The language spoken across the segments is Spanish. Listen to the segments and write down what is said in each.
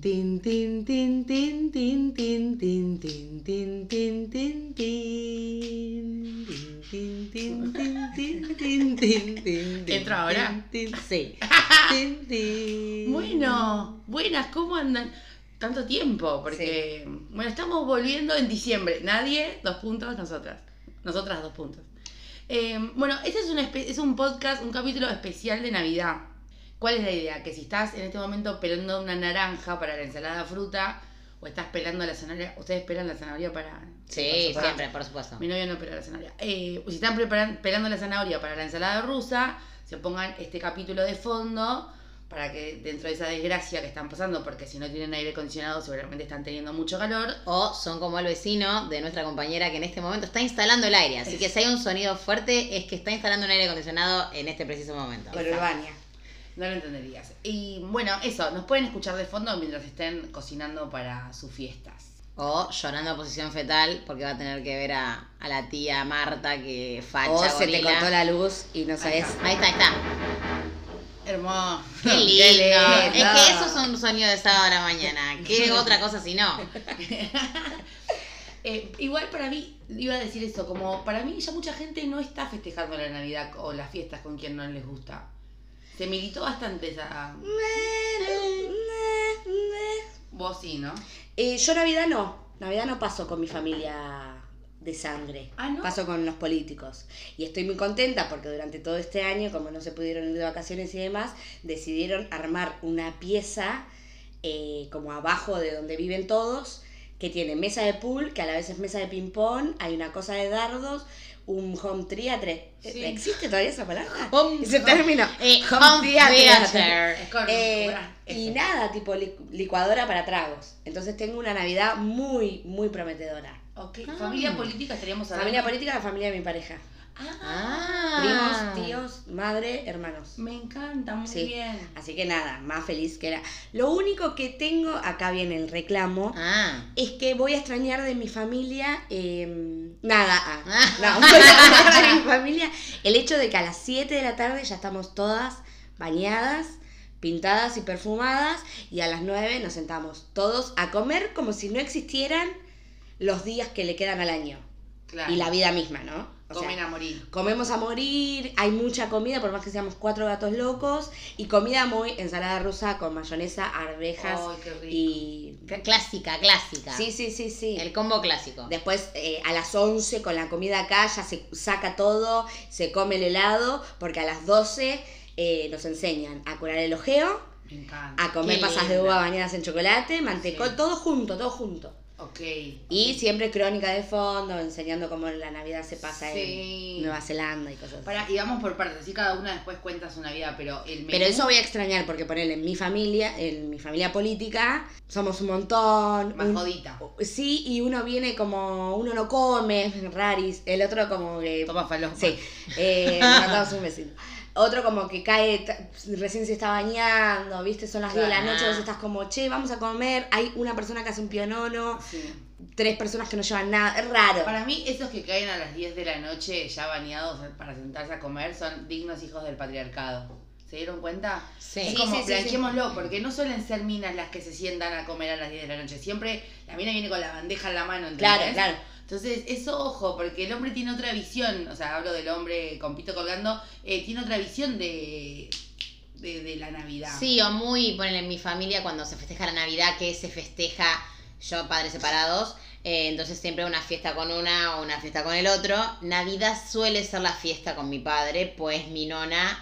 Tin, tin, tin, tin, tin, tin, tin, tin, tin, tin, tin, tin, tin. Tin, tin, tin, tin, tin, ¿Entro ahora? Sí. Tin, tin. Bueno, buenas, ¿cómo andan? Tanto tiempo, porque, bueno, estamos volviendo en diciembre. Nadie, dos puntos, nosotras. Nosotras, dos puntos. Eh, bueno, este es un, es un podcast, un capítulo especial de Navidad. ¿Cuál es la idea? Que si estás en este momento pelando una naranja para la ensalada de fruta, o estás pelando la zanahoria, ¿ustedes pelan la zanahoria para...? Sí, para- siempre, por supuesto. Mi novio no pela la zanahoria. Eh, si están pelando la zanahoria para la ensalada rusa, se pongan este capítulo de fondo para que dentro de esa desgracia que están pasando, porque si no tienen aire acondicionado seguramente están teniendo mucho calor. O son como el vecino de nuestra compañera que en este momento está instalando el aire. Así que si hay un sonido fuerte es que está instalando un aire acondicionado en este preciso momento. Por Urbania. No lo entenderías. Y bueno, eso, nos pueden escuchar de fondo mientras estén cocinando para sus fiestas. O llorando a posición fetal porque va a tener que ver a, a la tía Marta que facha O se te cortó la luz y no sabes. Ahí está, ahí está. Hermoso. Qué lindo. lindo. Es que eso es un sueño de sábado a la mañana. ¿Qué otra cosa si no? Eh, igual para mí, iba a decir eso, como para mí ya mucha gente no está festejando la Navidad o las fiestas con quien no les gusta. Se militó bastante esa... Vos sí, ¿no? Eh, yo Navidad no. Navidad no paso con mi familia de sangre. Ah, ¿no? Paso con los políticos. Y estoy muy contenta porque durante todo este año, como no se pudieron ir de vacaciones y demás, decidieron armar una pieza eh, como abajo de donde viven todos, que tiene mesa de pool, que a la vez es mesa de ping-pong, hay una cosa de dardos, un home theatre. Sí. ¿Existe todavía esa palabra? Home- Ese término. Eh, home theater. Es con- Eh, y nada, tipo li- licuadora para tragos. Entonces tengo una Navidad muy, muy prometedora. Ok, Ah. familia política estaríamos hablando. Familia política, la familia de mi pareja. Ah, Ah. Primos, tíos, madre, hermanos. me encanta, muy Sí. bien. Así que nada, más feliz que era. Lo único que tengo, acá viene el reclamo, Ah. es que voy a extrañar de mi familia, eh, nada, ah, Ah. no, voy a extrañar de mi familia el hecho de que a las 7 de la tarde ya estamos todas bañadas, pintadas y perfumadas, y a las 9 nos sentamos todos a comer como si no existieran los días que le quedan al año. Claro. Y la vida misma, ¿no? O sea, Comen a morir. Comemos a morir, hay mucha comida, por más que seamos cuatro gatos locos, y comida muy ensalada rusa con mayonesa, arvejas Ay, qué rico. y... Clásica, clásica. Sí, sí, sí, sí. El combo clásico. Después eh, a las 11 con la comida acá ya se saca todo, se come el helado, porque a las 12 eh, nos enseñan a curar el ojeo, a comer Qué pasas de uva bañadas en chocolate, mantecol, Sí. todo junto, todo junto. Ok. Y siempre crónica de fondo, enseñando cómo la Navidad se pasa Sí. en Nueva Zelanda y cosas así. Para, y vamos por partes, así cada una después cuenta su Navidad, pero el menú... Pero eso voy a extrañar porque ponerle en mi familia, en mi familia política, somos un montón. Más un- jodita. Sí, y uno viene como, uno no come, raris, el otro como que... Toma falopa. Sí, eh, mandamos un besito. Otro como que cae, recién se está bañando, viste, son las 10 de la noche, vos estás como, che, vamos a comer, hay una persona que hace un pionono, Sí. tres personas que no llevan nada, es raro. Para mí, esos que caen a las 10 de la noche ya bañados para sentarse a comer son dignos hijos del patriarcado. ¿Se dieron cuenta? Sí. Es Sí, como, sí, sí, porque no suelen ser minas las que se sientan a comer a las 10 de la noche. Siempre la mina viene con la bandeja en la mano, ¿entendés? Claro, claro. Entonces, eso ojo, porque el hombre tiene otra visión, o sea, hablo del hombre con pito colgando, eh, tiene otra visión de, de, la Navidad. Sí, o muy, ponele en mi familia cuando se festeja la Navidad, que se festeja yo, padres separados, eh, entonces siempre una fiesta con una o una fiesta con el otro. Navidad suele ser la fiesta con mi padre, pues mi nona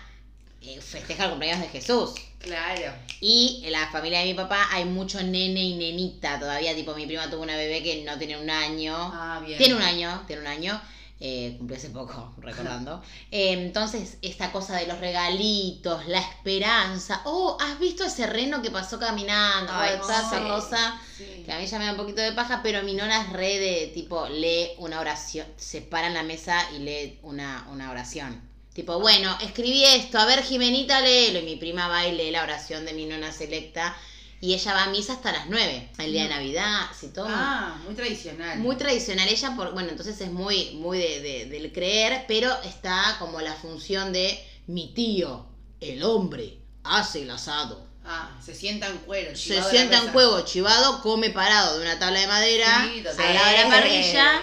eh, festeja el cumpleaños de Jesús. Claro. Y en la familia de mi papá hay mucho nene y nenita todavía, tipo mi prima tuvo una bebé que no tiene un año. Ah, bien. Tiene un año, tiene un año. Eh, cumplió hace poco, recordando. Eh, entonces, esta cosa de los regalitos, la esperanza. Oh, ¿has visto ese reno que pasó caminando? Ay, esa sí. cosa. Sí. Que a mí ya me da un poquito de paja, pero mi nona es re de tipo, lee una oración, se para en la mesa y lee una, una oración. Tipo, bueno, escribí esto, a ver Jimenita, léelo. Y mi prima va y lee la oración de mi nona selecta. Y ella va a misa hasta las 9, el día de Navidad, si todo. Ah, muy tradicional. Muy tradicional ella, por, bueno, entonces es muy, muy de, de- del creer, pero está como la función de mi tío, el hombre, hace el asado. Ah, se sienta en cuero. Se sienta en juego chivado, come parado de una tabla de madera Sí, de la Sí. parrilla.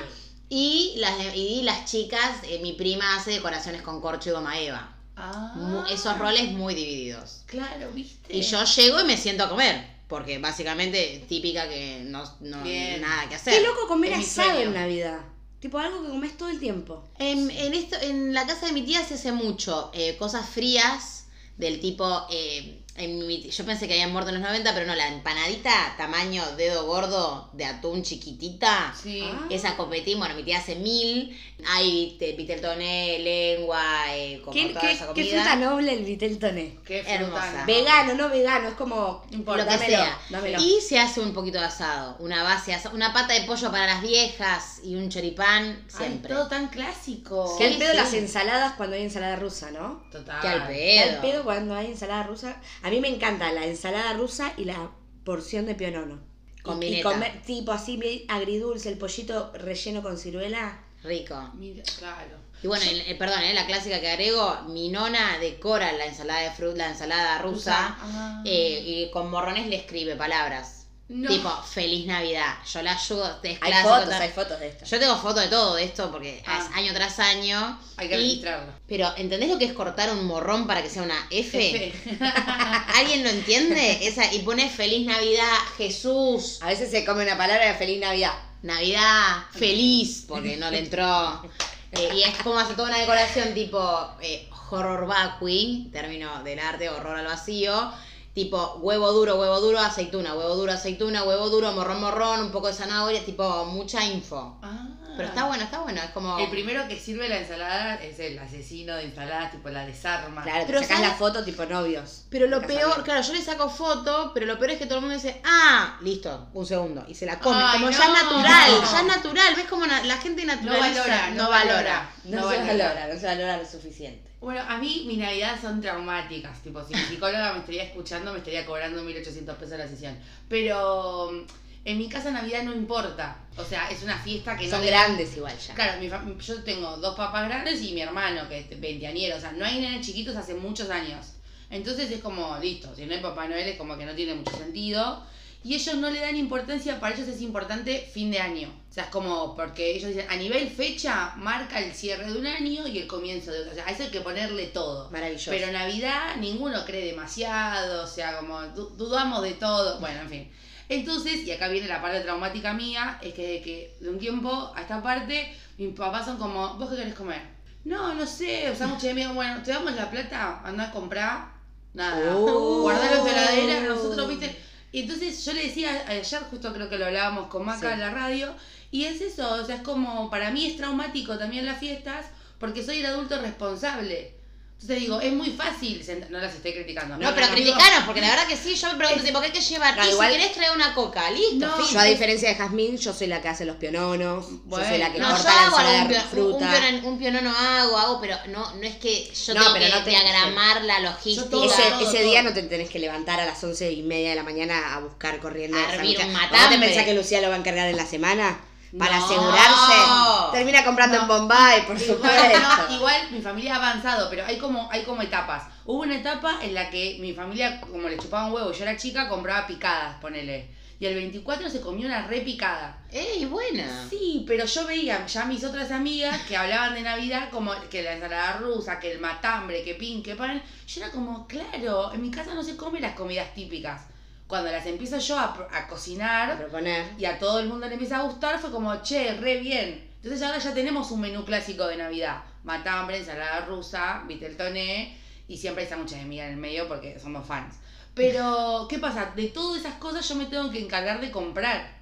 Y las, y las chicas, eh, mi prima hace decoraciones con corcho y goma eva. Ah, Esos roles muy divididos. Claro, ¿viste? Y yo llego y me siento a comer. Porque básicamente típica que no, no nada que hacer. Qué loco comer Es asado en Navidad. Tipo algo que comes todo el tiempo. En, en esto, en la casa de mi tía se hace mucho eh, cosas frías del tipo. eh, en mi- yo pensé que habían muerto en los 90, pero no, la empanadita tamaño dedo gordo de atún chiquitita. Sí. Ah. Esa copetín, bueno, mi tía hace mil. Hay te- viteltoné, lengua, eh, como ¿Qué, toda qué- esa qué comida. fruta noble el vitel toné? Qué Hermosa. fruta. Vegano, no vegano, es como. No importa, lo que dámelo, sea. dámelo. Y se hace un poquito de asado, una base, asa- una pata de pollo para las viejas y un choripán Ay, siempre. todo tan clásico. Que al pedo sí. las ensaladas cuando hay ensalada rusa, ¿no? Total. Que al Que al pedo. pedo cuando hay ensalada rusa. A mí me encanta la ensalada rusa y la porción de pionono. Con y, y vineta. comer tipo así agridulce, el pollito relleno con ciruela. Rico. Mira, claro. Y bueno, el- el- perdón, ¿eh? la clásica que agrego, mi nona decora la ensalada de fruta, la ensalada rusa, Ah. eh, y con morrones le escribe palabras. No. Tipo, feliz Navidad. Yo la ayudo, es Hay fotos, hay fotos de esto. Yo tengo fotos de todo esto porque Ah. es año tras año. Hay que y- registrarlo. Pero, ¿entendés lo que es cortar un morrón para que sea una F? F. ¿Alguien lo entiende? Esa, y pone feliz Navidad, Jesús, A veces se come una palabra de feliz Navidad. Navidad, feliz, porque no le entró. Eh, y es como hace toda una decoración tipo eh, horror vacui, término del arte, horror al vacío. Tipo huevo duro, huevo duro, aceituna, huevo duro, aceituna, huevo duro, morrón, morrón, un poco de zanahoria, tipo mucha info. Ah. Pero está bueno, está bueno, es como... El primero que sirve la ensalada es el asesino de ensaladas, tipo la desarma. Claro, Pero sacas la foto tipo novios. Pero lo peor, claro, yo le saco foto, pero lo peor es que todo el mundo dice, ah, listo, un segundo, y se la come. Ay, como ya no. es natural, ya es natural, ¿ves como la gente No naturaliza? valora, no valora. No, No se valora. valora, no se valora lo suficiente. Bueno, a mí mis navidades son traumáticas. Tipo, si mi psicóloga me estaría escuchando, me estaría cobrando 1.800 pesos la sesión. Pero mm, en mi casa Navidad no importa. O sea, es una fiesta que no... Son le- grandes igual ya. Claro, mi fam- yo tengo dos papás grandes y mi hermano, que es veinteañero. O sea, no hay nenes chiquitos hace muchos años. Entonces es como, listo, si no hay Papá Noel es como que no tiene mucho sentido. Y ellos no le dan importancia, para ellos es importante fin de año. O sea, es como, porque ellos dicen, a nivel fecha, marca el cierre de un año y el comienzo de otro. O sea, a eso hay que ponerle todo. Maravilloso. Pero Navidad ninguno cree demasiado, o sea, como du- dudamos de todo. Bueno, en fin. Entonces, y acá viene la parte traumática mía, es que de, que de un tiempo a esta parte, mis papás son como, ¿vos qué querés comer? No, no sé, o sea, mucho de miedo, bueno, te damos la plata, anda a comprar, nada, Oh. guardalo en tu heladera, nosotros, viste, y entonces yo le decía, ayer justo creo que lo hablábamos con Maca Sí. en la radio, y es eso, o sea, es como, para mí es traumático también las fiestas, porque soy el adulto responsable. Entonces digo, es muy fácil, no las estoy criticando. No, pero criticanos, porque la verdad que sí, yo me pregunto, tipo, ¿qué hay que llevar? No, y igual- si querés traer una coca, listo, No. Yo a diferencia de Jazmín, yo soy la que hace los piononos, Bueno, yo soy la que No, corta la ensalada de pio- un, fruta. piono, un pionono hago, hago, pero no, no es que yo No, tengo pero que no te- diagramar la Yo logística. todo- ese todo, ese todo. día no te tenés que levantar a las once y media de la mañana a buscar corriendo. A hervir un. ¿Vos te pensás que Lucía lo va a encargar en la semana? Para No. asegurarse. Termina comprando No. en Bombay, por supuesto. Igual, no, igual mi familia ha avanzado, pero hay como, hay como etapas. Hubo una etapa en la que mi familia, como le chupaban huevo, yo era chica, compraba picadas, ponele. Y el 24 se comió una re picada. ¡Ey, buena! Sí, pero yo veía ya mis otras amigas que hablaban de Navidad como que la ensalada rusa, que el matambre, que pin, que pan. Yo era como, claro, en mi casa no se comen las comidas típicas. Cuando las empiezo yo a, a A cocinar, proponer. y a todo el mundo le empieza a gustar, fue como, che, re bien. Entonces ahora ya tenemos un menú clásico de Navidad. Matambre, ensalada rusa, viteltoné y siempre hay sándwiches de miga en el medio porque somos fans. Pero, ¿qué pasa? De todas esas cosas yo me tengo que encargar de comprar.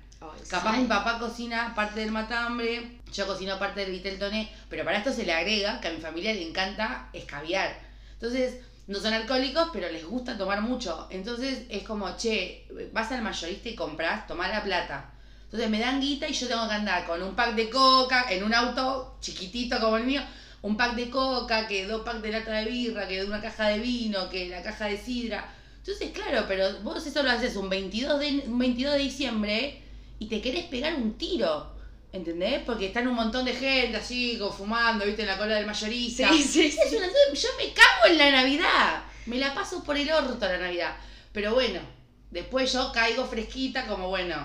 Sí. Capaz mi papá cocina parte del matambre, yo cocino parte del viteltoné, pero para esto se le agrega que a mi familia le encanta escabiar. Entonces, no son alcohólicos, pero les gusta tomar mucho. Entonces es como, che, vas al mayorista y compras, tomá la plata. Entonces me dan guita y yo tengo que andar con un pack de coca en un auto chiquitito como el mío, un pack de coca, que dos packs de lata de birra, que una caja de vino, que la caja de sidra. Entonces, claro, pero vos eso lo haces un 22 de, un 22 de diciembre y te querés pegar un tiro. ¿Entendés? Porque están un montón de gente así, fumando, viste, en la cola del mayorista. Sí, sí, Es una- yo me cago en la Navidad. Me la paso por el orto la Navidad. Pero bueno, después yo caigo fresquita, como bueno,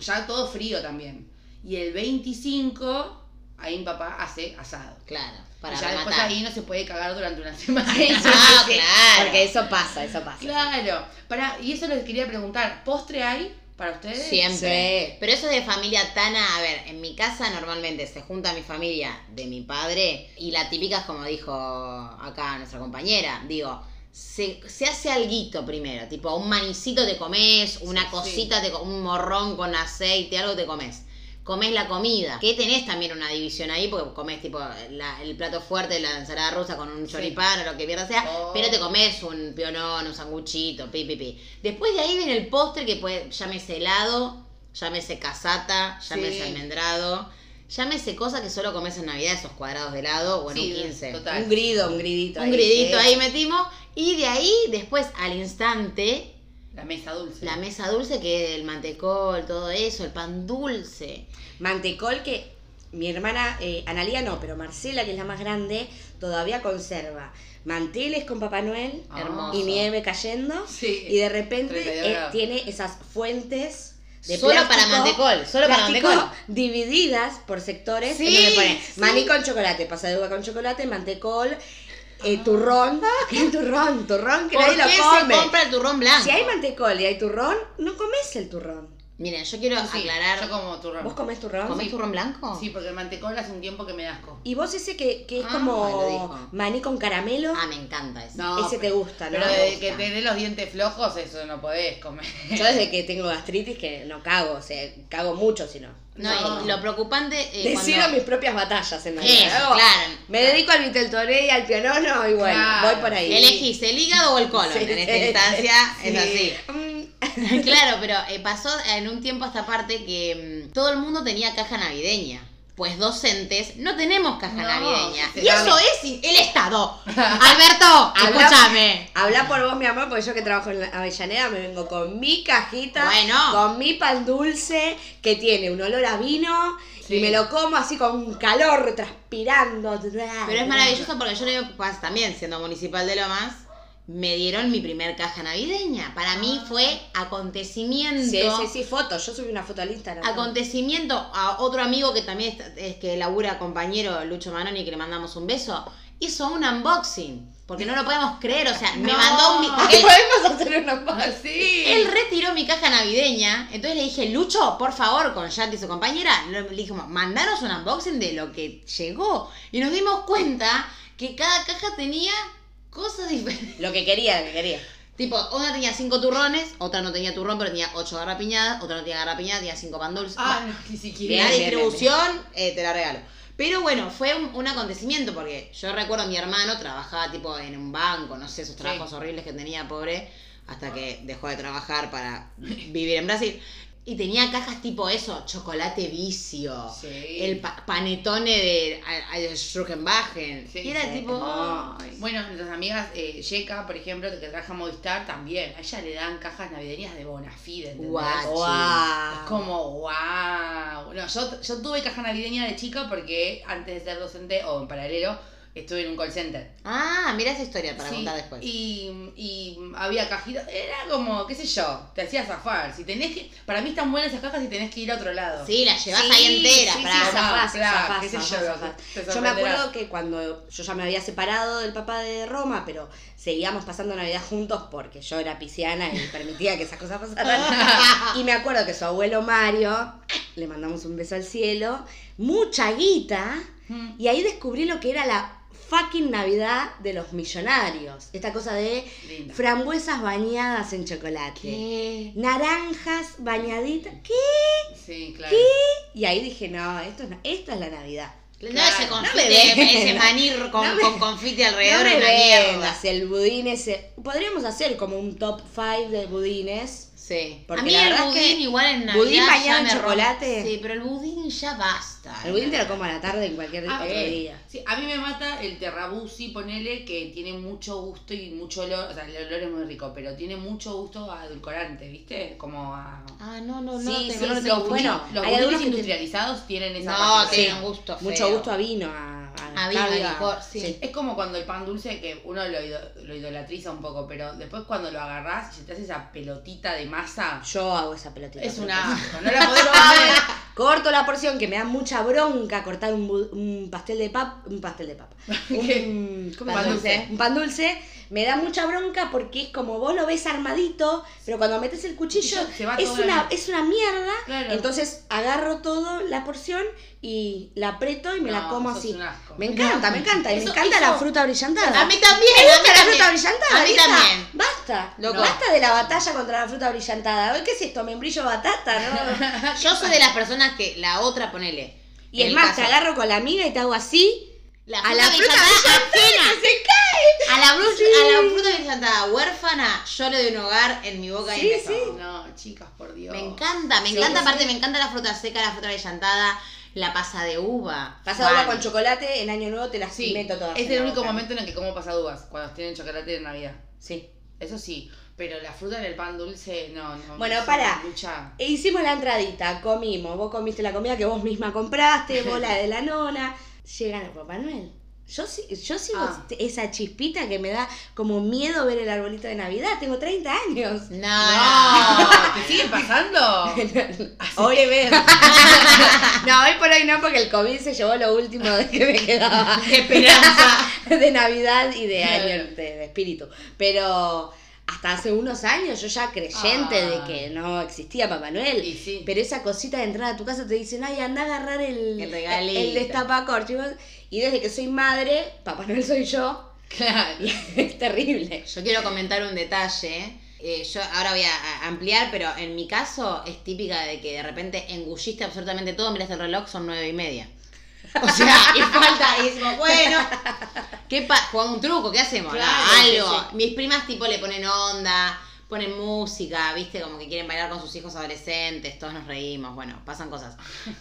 ya todo frío también. Y el 25, ahí mi papá hace asado. Claro, para y ya después rematar. ahí no se puede cagar durante una semana. Ah, claro. Porque eso pasa, eso pasa. Claro. Para, y eso les quería preguntar, ¿postre hay para ustedes? Siempre. Sí. Pero eso de familia tana, a ver, en mi casa normalmente se junta mi familia de mi padre y la típica es como dijo acá nuestra compañera, digo, se, se hace alguito primero, tipo un manicito te comes, una Sí, cosita, te un morrón con aceite, algo te comes. Comes la comida, que tenés también una división ahí, porque comes tipo la- el plato fuerte, la ensalada rusa con un Sí. choripán o lo que mierda sea, Oh. pero te comes un pionón, un sanguchito, pi, pi, pi. Después de ahí viene el postre que puede, llámese helado, llámese casata, llámese Sí. almendrado, llámese cosa que solo comes en Navidad, esos cuadrados de helado o en Sí, un 15. total. Un grido, un gridito. Un ahí, gridito ahí metimos. Y de ahí, después, al instante, La mesa dulce. la mesa dulce, que el mantecol, todo eso, el pan dulce. Mantecol que mi hermana, eh, Analia no, pero Marcela, que es la más grande, todavía conserva manteles con Papá Noel Ah. Y nieve cayendo. Sí. Y de repente 32 eh, tiene esas fuentes de Solo para mantecol, solo para mantecol. divididas por sectores. Sí, en donde pone sí. maní con chocolate, pasa de uva con chocolate, mantecol, eh, turrón. ¿Qué turrón? Turrón que ¿Por nadie qué lo come. se compra el turrón blanco? Si hay mantecol y hay turrón, no comes el turrón. Miren, yo quiero Sí, aclarar. Yo como turrón. ¿Vos comés turrón? ¿Comés Sí. turrón blanco? Sí, porque el mantecol hace un tiempo que me da asco. Y vos ese que, que es Ah, lo como dijo. maní con caramelo, Ah, me encanta eso. No, ese te pero- gusta, ¿no? Pero me desde gusta. que tenés los dientes flojos, eso no podés comer. Yo desde que tengo gastritis que no cago, o sea, cago mucho si no. No, No. y lo preocupante eh, Decido cuando... mis propias batallas en la vida. Claro. Me dedico al Viteltoné y al pionono y bueno, Claro. voy por ahí. Elegís el hígado o el colon. Sí, en esta sí, instancia sí. es así. Mm, claro, pero eh, pasó en un tiempo a esta parte que mm, todo el mundo tenía caja navideña. Pues docentes no tenemos caja No, navideña. y eso es el Estado. Alberto, escúchame. Habla por vos, mi amor, porque yo que trabajo en la Avellaneda me vengo con mi cajita, Bueno. con mi pan dulce, que tiene un olor a vino, Sí. y me lo como así con calor, transpirando. Pero es maravilloso porque yo le digo, pues, también siendo municipal de Lomas, me dieron mi primer caja navideña. Para mí fue acontecimiento. Sí, sí, sí, fotos. Yo subí una foto al Instagram. Acontecimiento a otro amigo que también está- es que labura compañero Lucho Manoni, que le mandamos un beso, hizo un unboxing. Porque no lo podemos creer, o sea, me mandó un... mi- él, podemos hacer foto. Así. él retiró mi caja navideña, entonces le dije, Lucho, por favor, con Yanti y su compañera, le le dijimos, mandaros un unboxing de lo que llegó. Y nos dimos cuenta que cada caja tenía cosas diferentes. Lo que quería, lo que quería. Tipo, una tenía cinco turrones, otra no tenía turrón, pero tenía ocho garrapiñadas, otra no tenía garrapiñadas, tenía cinco pan dulces. Ah, Bueno, no, ni la siquiera. Bien, bien, distribución eh, te la regalo. Pero bueno, fue un, un acontecimiento porque yo recuerdo a mi hermano trabajaba tipo en un banco, no sé, esos trabajos horribles que tenía, pobre, hasta que dejó de trabajar para vivir en Brasil. Y tenía cajas tipo eso, chocolate vicio, Sí. el pa- panetone de Schruckenbachen. Sí, y era sí, tipo... Bueno, nuestras amigas, eh, Yeka, por ejemplo, que trabaja en Movistar, también. A ella le dan cajas navideñas de Bonafide, ¿entendés? Guau. Wow. Es como, wow. No, yo, yo tuve caja navideña de chica porque antes de ser docente, o en paralelo, estuve en un call center. Ah, mira esa historia para Sí, contar después. Y, y había cajitas, era como, qué sé yo, te hacía zafar. Si tenés que, para mí están buenas esas cajas si tenés que ir a otro lado. Sí, la llevas Sí, ahí entera. sí, sí, para- zafás, claro, zafás, qué sé zafás, yo, Yo me acuerdo que cuando yo ya me había separado del papá de Roma, pero seguíamos pasando Navidad juntos porque yo era pisciana y permitía que esas cosas pasaran. y me acuerdo que su abuelo Mario, le mandamos un beso al cielo, mucha guita, Mm. y ahí descubrí lo que era la fucking Navidad de los millonarios. Esta cosa de Linda. frambuesas bañadas en chocolate. ¿Qué? Naranjas bañaditas. ¿Qué? Sí, claro. Y ahí dije, no, esto es, esto es la Navidad. No Claro, ese no confite, me vendas. ese maní con, No me- con confite No alrededor me es una mierda. el budín ese. Podríamos hacer como un top 5 de budines. Sí. Porque a mí la el verdad es budín que igual en Navidad budín bañado ya en chocolate. Sí, pero el budín ya basta. El budín te lo como a la tarde en cualquier Ah, otro eh, día. Sí, a mí me mata el terrabusi, ponele, que tiene mucho gusto y mucho olor, o sea, el olor es muy rico, pero tiene mucho gusto a edulcorante, ¿viste? Como a... Ah, no, no, no. Sí, sí, no lo sí, tengo bueno, los budines te- industrializados tienen esa No, particularidad. tiene un gusto Mucho feo. gusto a vino, a, a Aviva, Aviva. licor, sí. Sí. Es como cuando el pan dulce que uno lo, ido- lo idolatriza un poco, pero después cuando lo agarrás y te hace esa pelotita de masa, Yo hago esa pelotita. es por un ejemplo. asco. No la podés comer. Corto la porción que me da mucha bronca cortar un, pastel de papa, un pastel de papa, un, ¿cómo Pan dulce. un pan dulce, me da mucha bronca porque es como vos lo ves armadito, pero cuando metes el cuchillo es una, es una mierda, Claro. entonces agarro todo la porción y la aprieto y me la como así. Me encanta, me encanta, y me encanta eso- la fruta brillantada. A mí también, ¿Te a gusta la fruta brillantada? A mí también. Basta, Loco. basta de la batalla contra la fruta brillantada. ¿Qué es esto? ¿Membrillo batata? ¿no? Yo soy de las personas que la otra, ponele. Y en es el más, te agarro con la amiga y te hago así. la a la fruta brillantada brillantada ajena. se cae. A la, bru- Sí. a la fruta brillantada huérfana, yo le doy un hogar en mi boca y Sí, me sí. No, chicas, por Dios. Me encanta, me Sí, encanta, sí. aparte me encanta la fruta seca, la fruta brillantada, la pasa de uva. Pasado agua Fan. con chocolate, en año nuevo te las Sí, meto todas. es en el la único boca. momento en el que como pasaduvas, cuando tienen chocolate de Navidad. Sí. Eso sí, pero la fruta en el pan dulce, no, no. Bueno, lucha. E hicimos la entradita, comimos. Vos comiste la comida que vos misma compraste, vos la de la nona. Llegan a Papá Noel. Yo, sí- yo sigo Ah. esa chispita que me da como miedo ver el arbolito de Navidad. Tengo 30 años. No, No, no. ¿te sigue pasando? Hoy ver. no, hoy por hoy no, porque el COVID se llevó lo último de que me quedaba. Qué esperanza. de Navidad y de año de, de espíritu. Pero hasta hace unos años yo ya creyente Ah. de que no existía Papá Noel. Sí. Pero esa cosita de entrar a tu casa te dicen, ay, anda a agarrar el, El regalito. el destapacorcho. Y desde que soy madre, Papá Noel soy yo. Claro. Es terrible. Yo quiero comentar un detalle. Eh, yo ahora voy a a ampliar, pero en mi caso es típica de que de repente engulliste absolutamente todo, miraste el reloj, son nueve y media. O sea, y falta, y decimos, bueno, ¿qué pa jugamos un truco? ¿Qué hacemos? Claro, Algo. sí, Mis primas tipo le ponen onda, ponen música, viste, como que quieren bailar con sus hijos adolescentes, todos nos reímos, bueno, pasan cosas.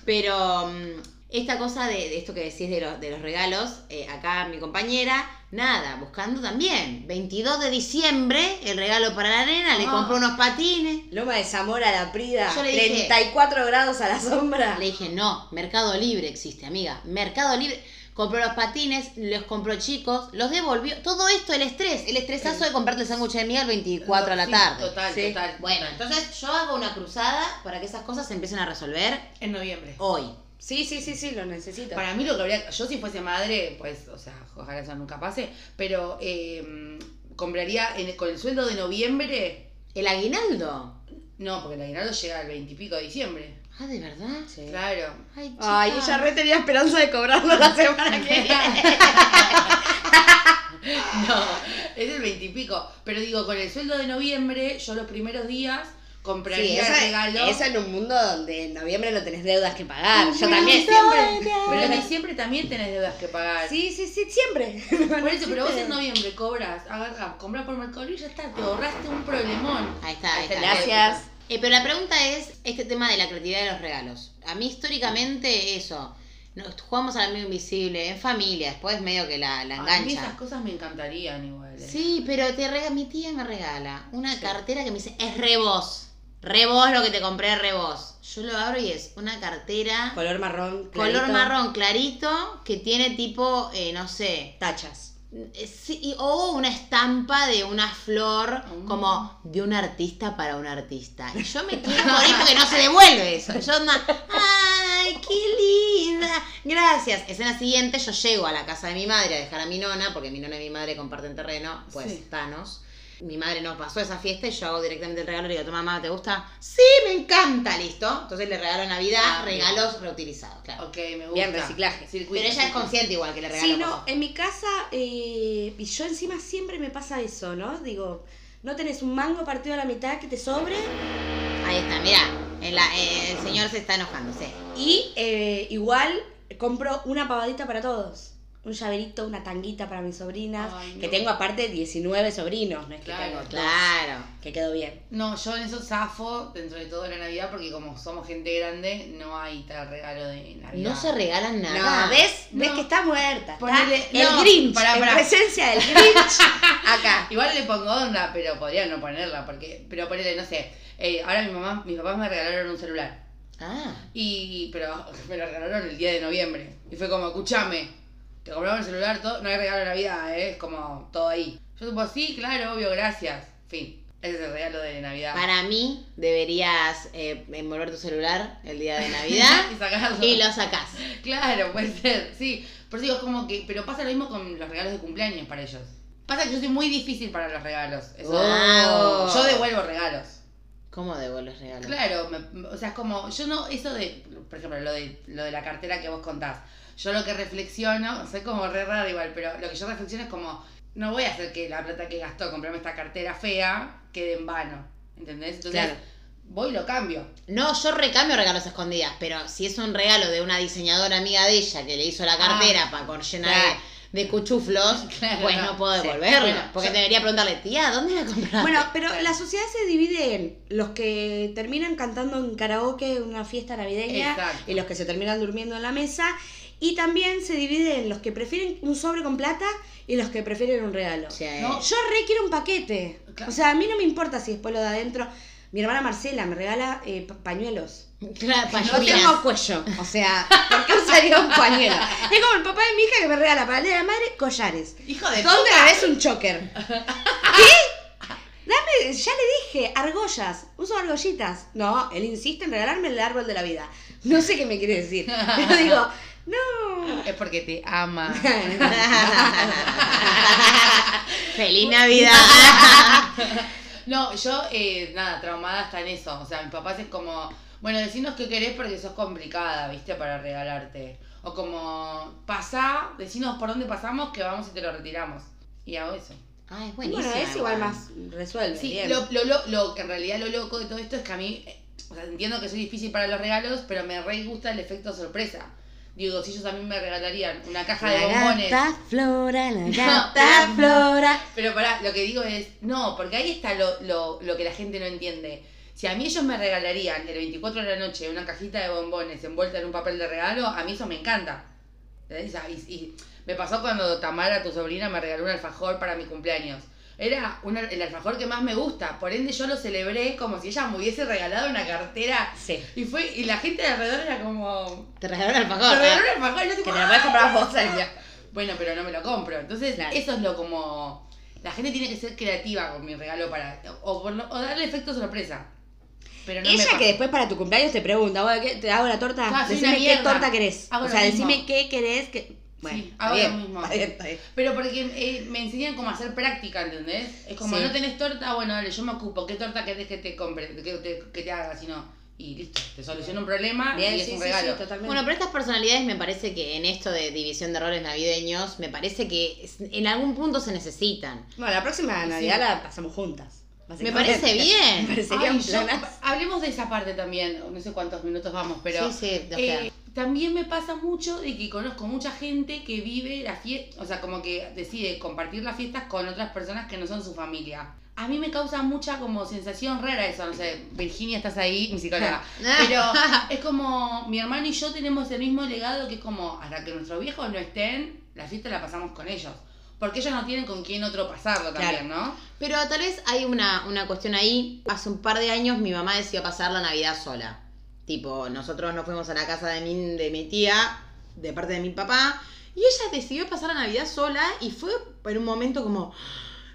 Pero mm, esta cosa de, de esto que decís de, los de los regalos, eh, acá mi compañera, nada, buscando también. 22 de diciembre, el regalo para la nena, le Ah. compró unos patines. Loma de Zamora, la Prida, Yo le dije- 34 grados a la sombra. Le dije, no, Mercado Libre existe, amiga. Mercado Libre. Compró los patines, los compró chicos, los devolvió. Todo esto, el estrés, el estresazo de comprarte el sándwich de miga el 24 a la Sí, tarde. Total, Sí. total. Bueno, entonces yo hago una cruzada para que esas cosas se empiecen a resolver En noviembre. hoy. Sí, sí, sí, sí, lo necesito. Para mí lo que habría, yo si fuese madre, pues, o sea, ojalá eso nunca pase, pero eh, compraría en- con el sueldo de noviembre, ¿El aguinaldo? no, porque el aguinaldo llega al 20 y pico de diciembre. Ah, ¿de verdad? Sí. Claro. Ay, Ay, chica. ella re tenía esperanza de cobrarlo la semana que viene. No, es el 20 y pico. Pero digo, con el sueldo de noviembre, yo los primeros días Sí, compraría eso, regalo. eso en un mundo donde en noviembre no tenés deudas que pagar. Yo Pero también. siempre, pero en diciembre también tenés deudas que pagar. Sí, sí, sí, siempre. Por eso, pero vos en noviembre cobras, agarrás, compras por Mercado y ya está, te ahorraste un problemón. Ahí está, ahí está. Gracias. Eh, pero la pregunta es este tema de la creatividad de los regalos. A mí históricamente eso, nos jugamos al amigo invisible, en familia, después medio que la, la A mí esas engancha. cosas me encantarían igual. eh. Sí, pero te rega, mi tía me regala una cartera que me dice, es re vos. Re vos lo que te compré, re vos. Yo lo abro y es una cartera Color marrón. color clarito. marrón clarito que tiene tipo, eh, no sé, Tachas. eh, sí, o una estampa de una flor Mm. como de un artista para un artista. Y yo me quiero morir porque no se devuelve eso. Yo anda, ay, qué linda. Gracias. Escena siguiente, yo llego a la casa de mi madre a dejar a mi nona, porque mi nona y mi madre comparten terreno, pues Sí. Thanos. Mi madre nos pasó esa fiesta y yo hago directamente el regalo y le digo, toma mamá, ¿te gusta? Sí, me encanta, listo. Entonces le regalo a Navidad Ah, bien. regalos reutilizados, claro. Ok, me gusta. Bien, reciclaje. Circuito, Pero ella es consciente igual que le regalo Sí, no, cosas. en mi casa, eh, y yo encima siempre me pasa eso, ¿no? Digo, no tenés un mango partido a la mitad que te sobre Ahí está, mira, en la- eh, el señor se está enojando, sí. y eh, igual compro una pavadita para todos. Un llaverito, una tanguita para mis sobrinas, Ay, no. que tengo aparte 19 sobrinos, no es que tengo Claro. que quedó bien. No, yo en eso zafo dentro de todo la Navidad porque como somos gente grande, no hay tal regalo de Navidad. No se regalan nada. No, ¿ves? ¿Ves que está muerta? Está Ponele- el no, Grinch, pará, en pará. presencia del Grinch, acá. Igual le pongo onda, pero podría no ponerla, porque, pero ponerle, no sé, eh, ahora mi mamá, mis papás me regalaron un celular. Ah. Y, pero me lo regalaron el día de noviembre. Y fue como, escúchame, te compraron el celular, todo, no hay regalo de Navidad, ¿eh? es como todo ahí. Yo tipo, sí, claro, obvio, gracias. Fin. Ese es el regalo de Navidad. Para mí, deberías eh, envolver tu celular el día de Navidad y sacarlo. y lo sacás. Claro, puede ser, sí. Por eso digo, es como que. Pero pasa lo mismo con los regalos de cumpleaños para ellos. Pasa que yo soy muy difícil para los regalos. Eso- Oh. Yo devuelvo regalos. ¿Cómo devuelves regalos? Claro, me- o sea, es como. Yo no. Eso de. Por ejemplo, lo de, lo de la cartera que vos contás. Yo lo que reflexiono. Soy como re raro igual, pero lo que yo reflexiono es como. No voy a hacer que la plata que gastó comprarme esta cartera fea quede en vano. ¿Entendés? Entonces. Claro. Voy y lo cambio. No, yo recambio regalos escondidas, pero si es un regalo de una diseñadora amiga de ella que le hizo la cartera para con llena claro. de, de cuchuflos, Claro, pues no. puedo Sí. devolverlo. Bueno, porque yo- debería preguntarle, tía, ¿dónde la compraste? Bueno, pero la sociedad se divide en los que terminan cantando en karaoke una fiesta navideña Exacto. y los que se terminan durmiendo en la mesa. Y también se divide en los que prefieren un sobre con plata y los que prefieren un regalo. Sí. No. Yo re quiero un paquete. Claro. O sea, a mí no me importa si después lo de adentro. Mi hermana Marcela me regala eh, pa- pañuelos. Claro, pa' No tengo cuello. O sea, ¿por qué usaría un pañuelo? Es como el papá de mi hija que me regala para el día de la madre collares. Hijo de ¿Dónde puta. ves un choker? ¿Qué? Dame, ya le dije, argollas. Uso argollitas. No, él insiste en regalarme el árbol de la vida. No sé qué me quiere decir. Pero digo, no. Es porque te ama. ¡Feliz Navidad! No, yo, eh, nada, traumada está en eso. O sea, mis papás es como, bueno, decinos qué querés porque sos complicada, ¿viste? Para regalarte. O como, pasá, decinos por dónde pasamos que vamos y te lo retiramos. Y hago eso. Ah, es buenísimo. Bueno, es igual más resuelve. Sí, bien. lo, lo, lo, lo- en realidad lo loco de todo esto es que a mí, o sea, entiendo que soy difícil para los regalos, pero me re gusta el efecto sorpresa. Digo, si ellos a mí me regalarían una caja de La bombones. gata flora, la No, gata pero- flora. Pero pará, lo que digo es, no, porque ahí está lo, lo, lo que la gente no entiende. Si a mí ellos me regalarían el 24 de la noche una cajita de bombones envuelta en un papel de regalo, a mí eso me encanta. Y, y me pasó cuando Tamara, tu sobrina, me regaló un alfajor para mi cumpleaños. Era una- el alfajor que más me gusta, por ende yo lo celebré como si ella me hubiese regalado una cartera. Sí. Y fue y la gente de alrededor era como... Te regaló el Me alfajor. regaló ¿eh? un alfajor yo tipo, Que te lo puedes comprar vos. Bueno, pero no me lo compro. Entonces, Claro. eso es lo como. La gente tiene que ser creativa con mi regalo para. O, por o darle efecto sorpresa. Pero no me Ella pasa. que después para tu cumpleaños te pregunta, "Bueno, ¿qué- ¿te hago la torta? Ah, decime qué torta querés. Hago o sea, mismo. decime qué querés. Que... Bueno, Sí, bien, mismo. Está bien, está bien. Pero porque eh, me enseñan cómo hacer práctica, ¿entendés? Es como Sí. no tenés torta, bueno, dale, yo me ocupo. ¿Qué torta querés que te compre? Que te, que te haga? Si no. Y listo, te soluciona un problema Bien, y es sí, un sí, regalo. sí, totalmente. Bueno, pero estas personalidades me parece que en esto de división de roles navideños, me parece que en algún punto se necesitan. Bueno, la próxima Sí. Navidad la pasamos juntas. Me parece bien. Me parecería Ay, un yo- hablemos de esa parte también. No sé cuántos minutos vamos, pero. sí, sí, nos Eh, queda. También me pasa mucho de que conozco mucha gente que vive la fiesta, o sea, como que decide compartir las fiestas con otras personas que no son su familia. A mí me causa mucha como sensación rara eso, no sé, Virginia, estás ahí, mi psicóloga. Pero es como, mi hermano y yo tenemos el mismo legado que es como, hasta que nuestros viejos no estén, la fiesta la pasamos con ellos. Porque ellos no tienen con quién otro pasarlo también, ¿no? Pero tal vez hay una, una cuestión ahí. Hace un par de años mi mamá decidió pasar la Navidad sola. Tipo, nosotros nos fuimos a la casa de mi, de mi tía, de parte de mi papá, y ella decidió pasar la Navidad sola y fue en un momento como,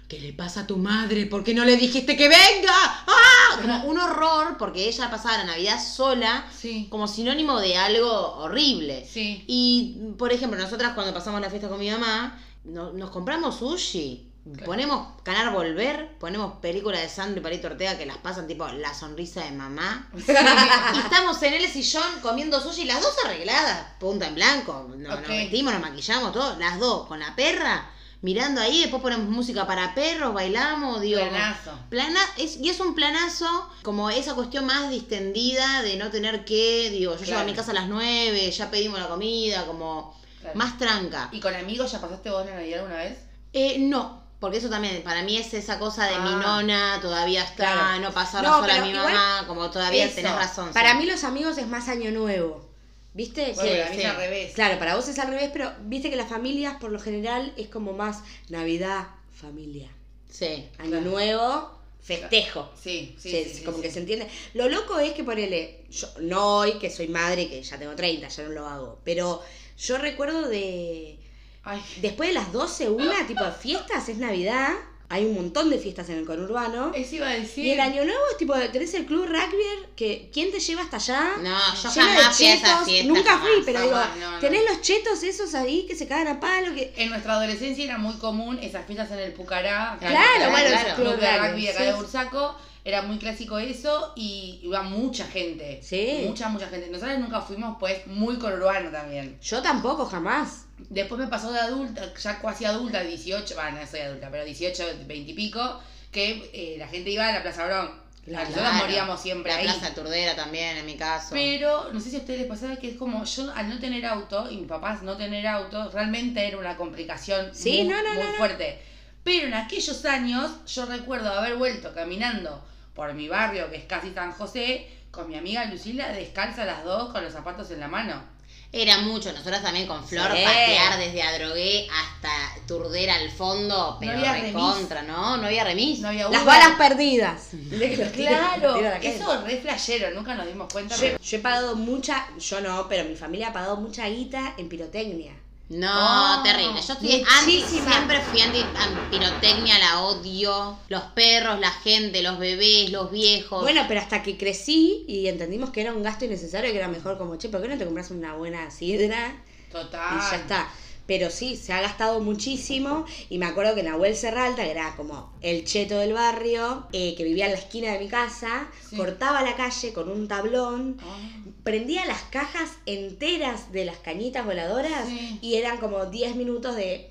¿qué le pasa a tu madre? ¿Por qué no le dijiste que venga? ¡Ah! Como un horror, porque ella pasaba la Navidad sola Sí, como sinónimo de algo horrible. sí. Y, por ejemplo, nosotras cuando pasamos la fiesta con mi mamá, no- nos compramos sushi. Claro. Ponemos Canar Volver, ponemos películas de Sandro y Palito Ortega que las pasan tipo La sonrisa de mamá. Y estamos en el sillón comiendo sushi, las dos arregladas, punta en blanco. No, Ok. Nos vestimos, nos maquillamos, todo, las dos, con la perra, mirando ahí, después ponemos música para perros, bailamos, digo. Planazo. Plana, es, y es un planazo, como esa cuestión más distendida de no tener que, digo, yo llego a mi casa a las 9, ya pedimos la comida, como Claro. más tranca. ¿Y con amigos ya pasaste vos la Navidad alguna vez? Eh, no, porque eso también, para mí es esa cosa de mi Ah. nona, todavía está, Claro. no pasarla No, sola mi igual mamá, como todavía Eso. tenés razón. sí. Para mí los amigos es más año nuevo. ¿Viste? Bueno, Que- para mí sí. es al revés. Claro, para vos es al revés, pero viste que las familias por lo general es como más Navidad, familia. Sí. Año Claro. nuevo, festejo. Sí, sí, Se- sí, sí, como sí. que se entiende. Lo loco es que ponele, yo no hoy que soy madre, que ya tengo 30, ya no lo hago, pero yo recuerdo de Ay, Después de las 12, una, tipo de fiestas, es Navidad. Hay un montón de fiestas en el conurbano. eso iba a decir. Y el año nuevo es tipo, tenés el club rugby, que ¿quién te lleva hasta allá? No, yo Lleno de jamás fui a esa chetos. fiesta, Nunca fui, jamás, pero jamás, digo, no, no. tenés los chetos esos ahí que se cagan a palo, que... En nuestra adolescencia era muy común esas fiestas en el Pucará. Claro, Pucará, bueno, el esos club club de rugby, rugby acá sí. de Bursaco. Era muy clásico eso y iba mucha gente. Sí. Mucha, mucha gente. Nosotros nunca fuimos, pues, muy conurbano también. Yo tampoco, jamás. Después me pasó de adulta, ya casi adulta, 18, bueno, no soy adulta, pero 18, 20 y pico, que eh, la gente iba a la Plaza Bron. Claro. Nosotros moríamos siempre La ahí. Plaza Turdera también, en mi caso. Pero no sé si a ustedes les pasaba que es como yo al no tener auto y mis papás no tener auto, realmente era una complicación Sí, muy, no, no, muy no. fuerte. Pero en aquellos años yo recuerdo haber vuelto caminando por mi barrio, que es casi San José, con mi amiga Lucila, descalza las dos, con los zapatos en la mano. Era mucho, nosotras también con Flor, Sí. patear desde Adrogué hasta Turdera al fondo, pero había remis. recontra, ¿no? No había remis. No había Las balas perdidas. Claro, eso re flashero, nunca nos dimos cuenta. Yo, pero- yo he pagado mucha, yo no, pero mi familia ha pagado mucha guita en pirotecnia. No, Oh, terrible. Yo estoy anti, siempre fui anti an- pirotecnia, la odio. Los perros, la gente, los bebés, los viejos. Bueno, pero hasta que crecí y entendimos que era un gasto innecesario, que era mejor como, che, ¿por qué no te compras una buena sidra? Total. Y ya está. Pero sí, se ha gastado muchísimo. Y me acuerdo que Nahuel Serralta, que era como el cheto del barrio, eh, que vivía en la esquina de mi casa, Sí. cortaba la calle con un tablón, Ah. prendía las cajas enteras de las cañitas voladoras Sí. y eran como 10 minutos de...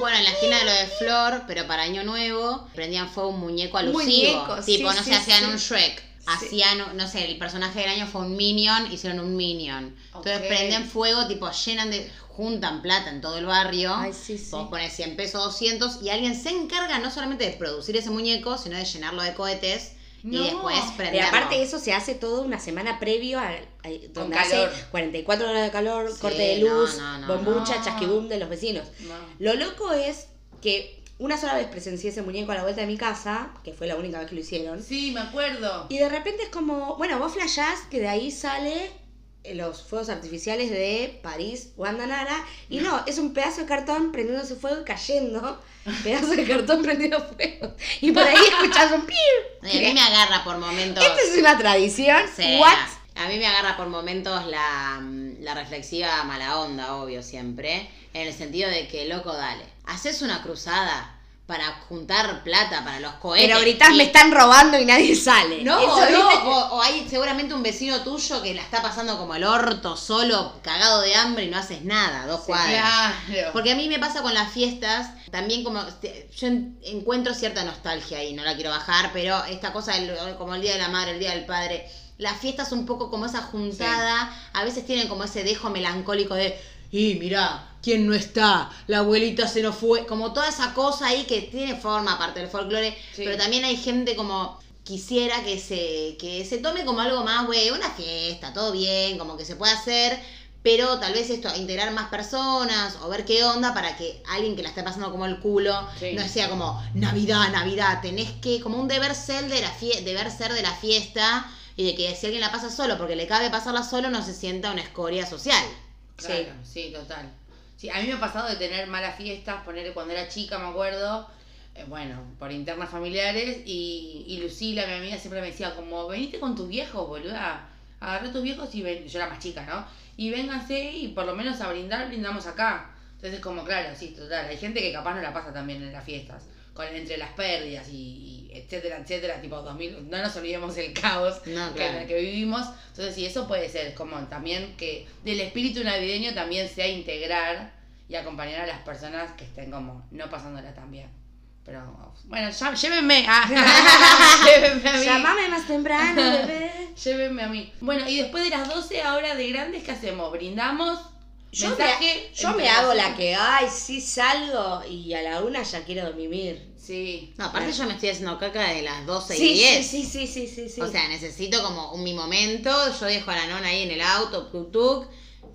Bueno, en la esquina de lo de Flor, pero para Año Nuevo, prendían fuego un muñeco alusivo. Muñeco, tipo, sí, no sí, sé, hacían sí. un Shrek. Hacían, no sé, el personaje del año fue un Minion, hicieron un Minion. Entonces prenden fuego, tipo, llenan de. Juntan plata en todo el barrio. Ay, sí, sí. Vos pones 100 pesos, 200, y alguien se encarga no solamente de producir ese muñeco, sino de llenarlo de cohetes No. y después prenderlo. aparte eso se hace toda una semana previo a, a- donde calor. hace 44 horas de calor, Sí, corte de luz, no, no, bombucha, no. chasquibum de los vecinos. No. Lo loco es que una sola vez presencié ese muñeco a la vuelta de mi casa, que fue la única vez que lo hicieron. Sí, me acuerdo. Y de repente es como, bueno, vos flashás que de ahí sale los fuegos artificiales de París, Guandanara, y no, es un pedazo de cartón prendiéndose fuego y cayendo, pedazo de cartón prendido fuego. Y por ahí escuchás un piu. A mí me agarra por momentos. Esta es una tradición. Sí, What? A mí me agarra por momentos la, la reflexiva mala onda, obvio, siempre. En el sentido de que, loco, dale. Haces una cruzada para juntar plata para los cohetes. Pero gritás, y- me están robando y nadie sale. No, Eso, no, ¿viste? o, o hay seguramente un vecino tuyo que la está pasando como el orto, solo, cagado de hambre y no haces nada, dos cuadras. Claro. Porque a mí me pasa con las fiestas, también como este, yo en- encuentro cierta nostalgia y no la quiero bajar, pero esta cosa del- como el Día de la Madre, el Día del Padre, las fiestas un poco como esa juntada, a veces tienen como ese dejo melancólico de, y mirá, ¿quién no está? La abuelita se nos fue, como toda esa cosa ahí que tiene forma aparte del folclore, Sí. pero también hay gente como quisiera que se, que se tome como algo más, güey, una fiesta, todo bien, como que se puede hacer, pero tal vez esto, integrar más personas o ver qué onda para que alguien que la esté pasando como el culo Sí. no sea como Navidad, Navidad, tenés que, como un deber ser de la fie- deber ser de la fiesta y de que si alguien la pasa solo porque le cabe pasarla solo no se sienta una escoria social. Claro, sí, total. Sí, a mí me ha pasado de tener malas fiestas, poner cuando era chica, me acuerdo, eh, bueno, por internas familiares, y, y Lucila, mi amiga, siempre me decía como, venite con tus viejos, boluda, agarré a tus viejos y ven, yo era más chica, ¿no? Y vénganse y por lo menos a brindar, brindamos acá. Entonces, como, claro, sí, total, hay gente que capaz no la pasa también en las fiestas, con, entre las pérdidas y, y etcétera, etcétera, tipo 2000, no nos olvidemos el caos No, que, en el que vivimos. Entonces, sí, eso puede ser como también que del espíritu navideño también sea integrar y acompañar a las personas que estén como no pasándola tan bien. Pero bueno, ya, llévenme. Ah, llévenme a mí. Llamame más temprano, bebé. Llévenme a mí. Bueno, y después de las 12 ahora de grandes, ¿qué hacemos? ¿Brindamos? Yo, mensaje, me, yo me entregación. hago la que, ay, sí salgo y a la una ya quiero dormir. Sí. No, aparte yo me estoy haciendo caca de las 12 y Sí, 10. sí, sí, sí, sí, sí, sí. O sea, necesito como un mi momento. Yo dejo a la nona ahí en el auto, tuk tuk.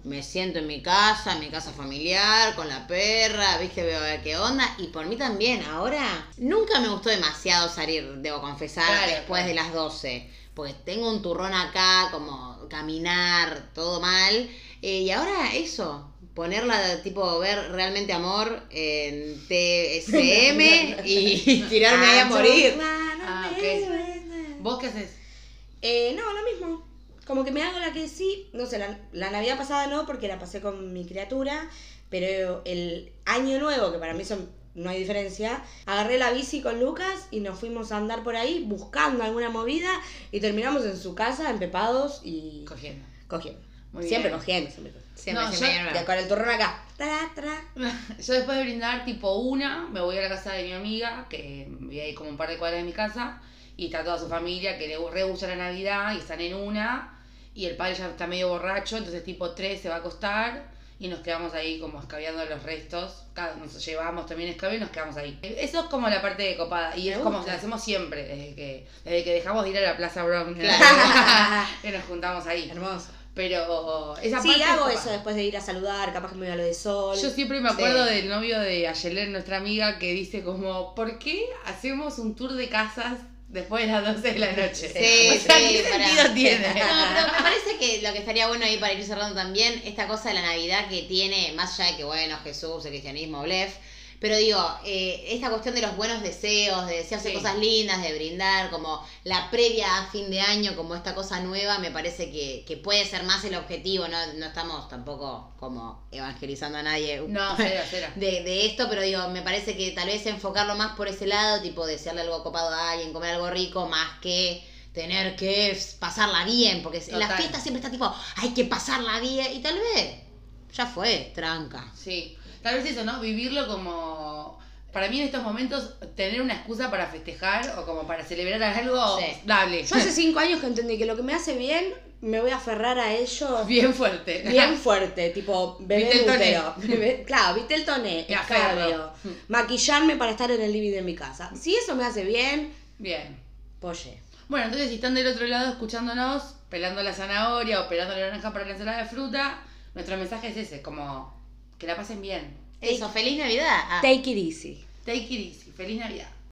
Me siento en mi casa, en mi casa familiar, con la perra, viste, veo a ver qué onda. Y por mí también, ahora, nunca me gustó demasiado salir, debo confesar, Claro, después claro. de las 12. Porque tengo un turrón acá, como caminar, todo mal. Eh, y ahora eso, ponerla, tipo, ver realmente amor en TSM y tirarme ahí a morir. Ah, ok. ¿Vos qué haces? Eh, no, lo mismo. Como que me hago la que sí, no sé, la, la Navidad pasada no, porque la pasé con mi criatura, pero el año nuevo, que para mí son, no hay diferencia, agarré la bici con Lucas y nos fuimos a andar por ahí buscando alguna movida y terminamos en su casa empepados y Cogiendo. cogiendo. Muy siempre bien. cogiendo, siempre. Siempre, No, siempre yo- con el turrón acá. Tra, tra. Yo después de brindar tipo una, me voy a la casa de mi amiga, que vive ahí como un par de cuadras de mi casa, y está toda su familia que le re gusta la Navidad y están en una, y el padre ya está medio borracho, entonces tipo tres se va a acostar y nos quedamos ahí como escabeando los restos, cada, nos llevamos también escabio y nos quedamos ahí. Eso es como la parte de copada, y Me es como gusta. la hacemos siempre, desde que, desde que dejamos de ir a la Plaza Brown, Claro. que nos juntamos ahí. Hermoso. Pero esa Sí, parte hago eso después de ir a saludar, capaz que me voy a lo de sol. Yo siempre me acuerdo Sí. del novio de Ayelen, nuestra amiga, que dice como, ¿por qué hacemos un tour de casas después de las 12 de la noche? Sí, o sea, sí, ¿qué para- sentido tiene? No, pero me parece que lo que estaría bueno ahí para ir cerrando también, esta cosa de la Navidad que tiene, más allá de que, bueno, Jesús, el cristianismo, blef, pero digo, eh, esta cuestión de los buenos deseos, de desearse Sí. cosas lindas, de brindar, como la previa a fin de año, como esta cosa nueva, me parece que, que puede ser más el objetivo, no, no estamos tampoco como evangelizando a nadie No, cero, cero. de, de esto, pero digo, me parece que tal vez enfocarlo más por ese lado, tipo desearle algo copado a alguien, comer algo rico, más que tener que pasarla bien, porque en las Total. fiestas siempre está tipo, hay que pasarla bien, y tal vez ya fue, tranca. Sí, tal vez eso, ¿no? Vivirlo como... Para mí en estos momentos, tener una excusa para festejar o como para celebrar algo, Sí. dable. Yo hace cinco años que entendí que lo que me hace bien, me voy a aferrar a ello Bien fuerte. bien fuerte, tipo bebé toné. útero. Bebé- Claro, Vitel toné, Me aferro. escabio, maquillarme para estar en el living de mi casa. Si eso me hace bien, Bien. polle. Bueno, entonces si están del otro lado escuchándonos, pelando la zanahoria o pelando la naranja para la ensalada de fruta, nuestro mensaje es ese, como que la pasen bien. Eso, feliz Navidad. Ah. Take it easy. Take it easy. Feliz Navidad.